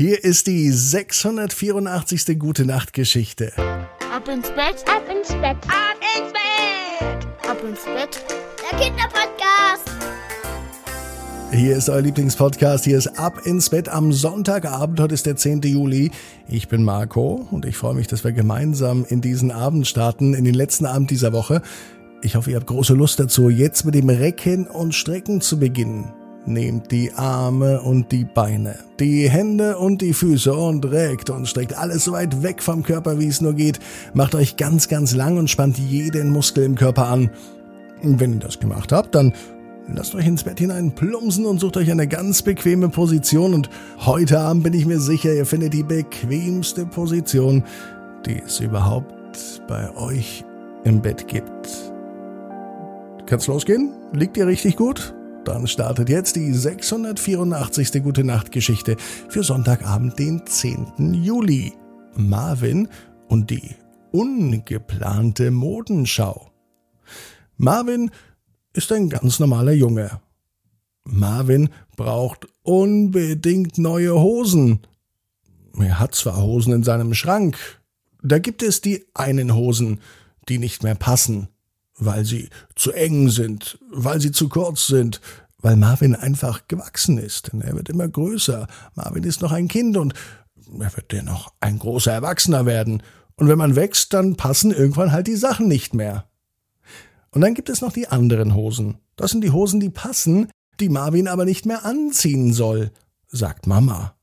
Hier ist die 684. Gute Nacht Geschichte. Ab ins Bett, ab ins Bett, ab ins Bett, ab ins Bett. Der Kinderpodcast. Hier ist euer Lieblingspodcast. Hier ist Ab ins Bett am Sonntagabend. Heute ist der 10. Juli. Ich bin Marco und ich freue mich, dass wir gemeinsam in diesen Abend starten, in den letzten Abend dieser Woche. Ich hoffe, ihr habt große Lust dazu, jetzt mit dem Recken und Strecken zu beginnen. Nehmt die Arme und die Beine, die Hände und die Füße und regt und streckt alles so weit weg vom Körper, wie es nur geht. Macht euch ganz, ganz lang und spannt jeden Muskel im Körper an. Wenn ihr das gemacht habt, dann lasst euch ins Bett hinein plumpsen und sucht euch eine ganz bequeme Position. Und heute Abend bin ich mir sicher, ihr findet die bequemste Position, die es überhaupt bei euch im Bett gibt. Kann's losgehen? Liegt ihr richtig gut? Dann startet jetzt die 684. Gute Nacht Geschichte für Sonntagabend, den 10. Juli. Marvin und die ungeplante Modenschau. Marvin ist ein ganz normaler Junge. Marvin braucht unbedingt neue Hosen. Er hat zwar Hosen in seinem Schrank, da gibt es die einen Hosen, die nicht mehr passen weil sie zu eng sind, weil sie zu kurz sind, weil Marvin einfach gewachsen ist. Denn er wird immer größer. Marvin ist noch ein Kind und er wird dennoch ein großer Erwachsener werden. Und wenn man wächst, dann passen irgendwann halt die Sachen nicht mehr. Und dann gibt es noch die anderen Hosen. Das sind die Hosen, die passen, die Marvin aber nicht mehr anziehen soll, sagt Mama.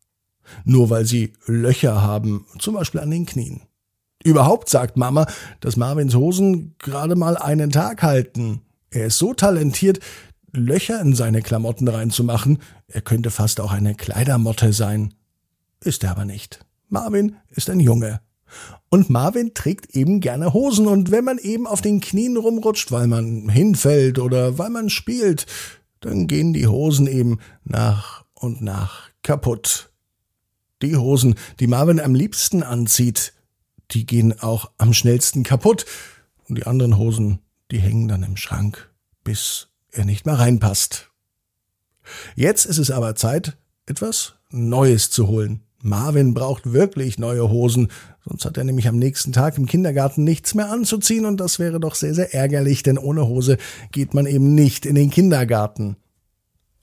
Nur weil sie Löcher haben, zum Beispiel an den Knien. Überhaupt sagt Mama, dass Marvins Hosen gerade mal einen Tag halten. Er ist so talentiert, Löcher in seine Klamotten reinzumachen. Er könnte fast auch eine Kleidermotte sein. Ist er aber nicht. Marvin ist ein Junge. Und Marvin trägt eben gerne Hosen und wenn man eben auf den Knien rumrutscht, weil man hinfällt oder weil man spielt, dann gehen die Hosen eben nach und nach kaputt. Die Hosen, die Marvin am liebsten anzieht, die gehen auch am schnellsten kaputt. Und die anderen Hosen, die hängen dann im Schrank, bis er nicht mehr reinpasst. Jetzt ist es aber Zeit, etwas Neues zu holen. Marvin braucht wirklich neue Hosen, sonst hat er nämlich am nächsten Tag im Kindergarten nichts mehr anzuziehen und das wäre doch sehr, sehr ärgerlich, denn ohne Hose geht man eben nicht in den Kindergarten.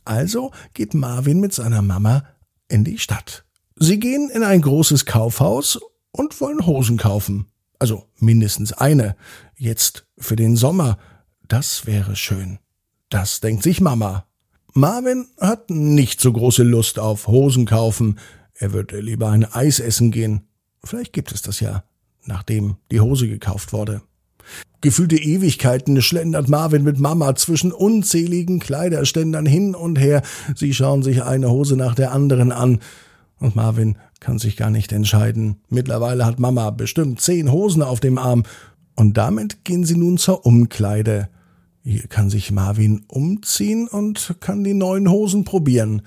Also geht Marvin mit seiner Mama in die Stadt. Sie gehen in ein großes Kaufhaus und wollen Hosen kaufen. Also mindestens eine. Jetzt für den Sommer. Das wäre schön. Das denkt sich Mama. Marvin hat nicht so große Lust auf Hosen kaufen. Er würde lieber ein Eis essen gehen. Vielleicht gibt es das ja, nachdem die Hose gekauft wurde. Gefühlte Ewigkeiten schlendert Marvin mit Mama zwischen unzähligen Kleiderständern hin und her. Sie schauen sich eine Hose nach der anderen an. Und Marvin kann sich gar nicht entscheiden. Mittlerweile hat Mama bestimmt zehn Hosen auf dem Arm. Und damit gehen sie nun zur Umkleide. Hier kann sich Marvin umziehen und kann die neuen Hosen probieren.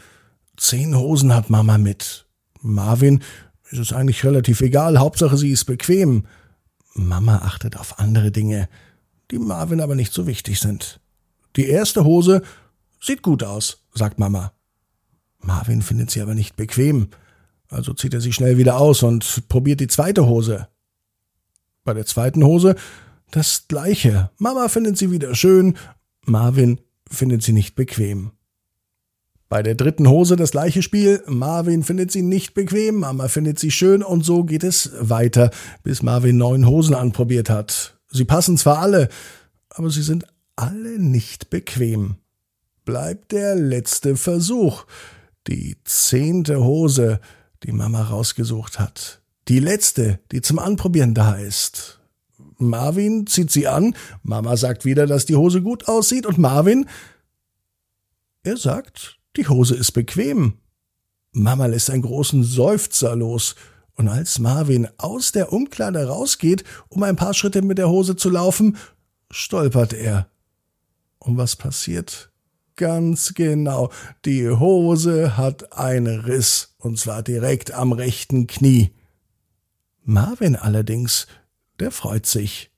Zehn Hosen hat Mama mit. Marvin ist es eigentlich relativ egal, Hauptsache sie ist bequem. Mama achtet auf andere Dinge, die Marvin aber nicht so wichtig sind. Die erste Hose sieht gut aus, sagt Mama. Marvin findet sie aber nicht bequem. Also zieht er sie schnell wieder aus und probiert die zweite Hose. Bei der zweiten Hose das gleiche. Mama findet sie wieder schön, Marvin findet sie nicht bequem. Bei der dritten Hose das gleiche Spiel. Marvin findet sie nicht bequem, Mama findet sie schön und so geht es weiter, bis Marvin neun Hosen anprobiert hat. Sie passen zwar alle, aber sie sind alle nicht bequem. Bleibt der letzte Versuch. Die zehnte Hose, die Mama rausgesucht hat. Die letzte, die zum Anprobieren da ist. Marvin zieht sie an, Mama sagt wieder, dass die Hose gut aussieht und Marvin, er sagt, die Hose ist bequem. Mama lässt einen großen Seufzer los, und als Marvin aus der Umkleide rausgeht, um ein paar Schritte mit der Hose zu laufen, stolpert er. Und was passiert? Ganz genau. Die Hose hat einen Riss, und zwar direkt am rechten Knie. Marvin allerdings, der freut sich.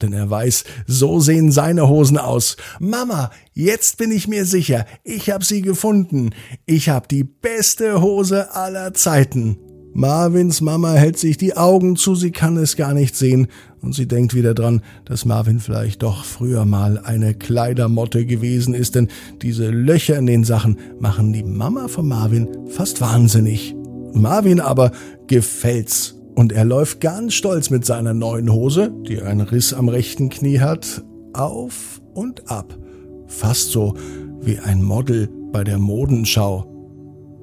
denn er weiß, so sehen seine Hosen aus. Mama, jetzt bin ich mir sicher, ich hab sie gefunden. Ich hab die beste Hose aller Zeiten. Marvins Mama hält sich die Augen zu, sie kann es gar nicht sehen, und sie denkt wieder dran, dass Marvin vielleicht doch früher mal eine Kleidermotte gewesen ist, denn diese Löcher in den Sachen machen die Mama von Marvin fast wahnsinnig. Marvin aber gefällt's und er läuft ganz stolz mit seiner neuen Hose, die einen Riss am rechten Knie hat, auf und ab. Fast so wie ein Model bei der Modenschau.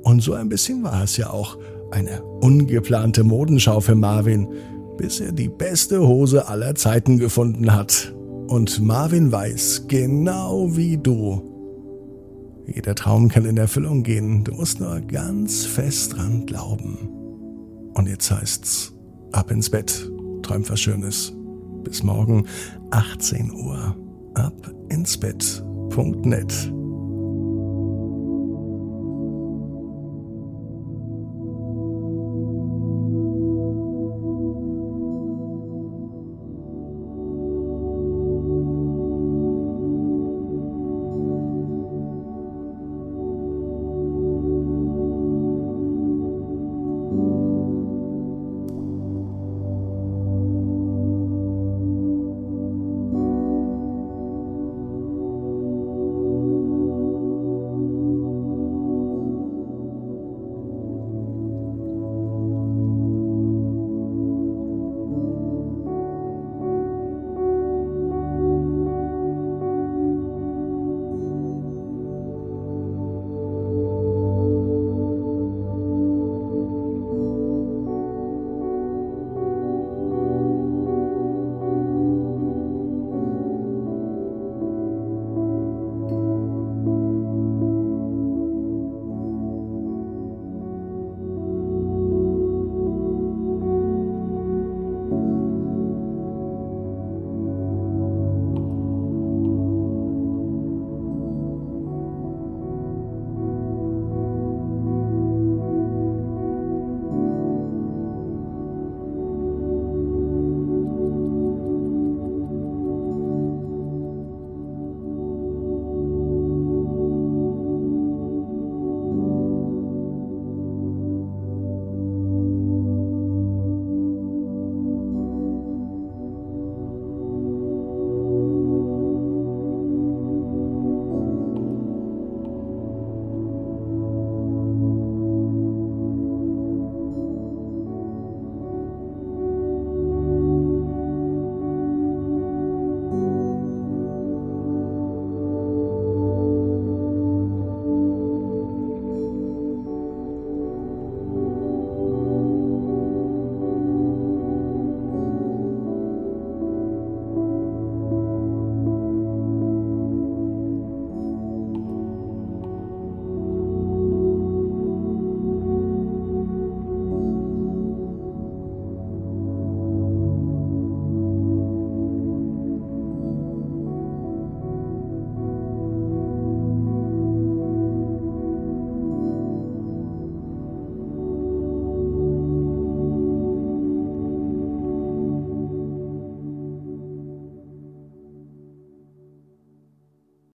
Und so ein bisschen war es ja auch eine ungeplante Modenschau für Marvin, bis er die beste Hose aller Zeiten gefunden hat. Und Marvin weiß, genau wie du, jeder Traum kann in Erfüllung gehen. Du musst nur ganz fest dran glauben. Und jetzt heißt's, ab ins Bett, träum was Schönes. Bis morgen, 18 Uhr, ab ins Bett.net.